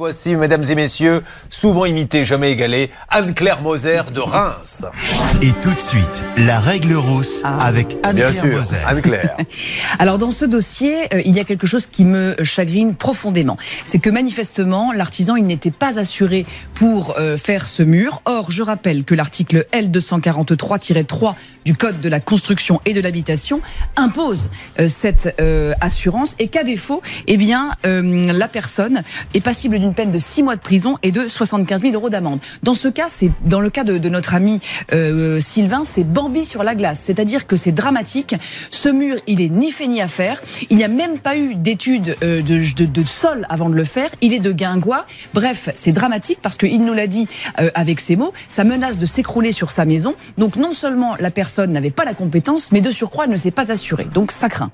Voici, mesdames et messieurs, souvent imitée, jamais égalée, Anne-Claire Moser de Reims. Et tout de suite, la règle rousse Ah. avec Bien Anne-Claire sûr, Moser. Anne-Claire. Alors dans ce dossier, euh, il y a quelque chose qui me chagrine profondément. C'est que manifestement, l'artisan, il n'était pas assuré pour euh, faire ce mur. Or, je rappelle que l'article L243-3 du Code de la construction et de l'habitation impose euh, cette euh, assurance et qu'à défaut, eh bien, euh, la personne est passible d'une peine de 6 mois de prison et de 75 000 euros d'amende. Dans ce cas, c'est dans le cas de, notre ami euh, Sylvain, c'est Bambi sur la glace, c'est-à-dire que c'est dramatique. Ce mur, il est ni fait ni à faire. Il n'y a même pas eu d'étude euh, de, sol avant de le faire. Il est de guingois. Bref, c'est dramatique parce qu'il nous l'a dit euh, avec ces mots. Ça menace de s'écrouler sur sa maison. Donc non seulement la personne n'avait pas la compétence, mais de surcroît, elle ne s'est pas assurée. Donc ça craint.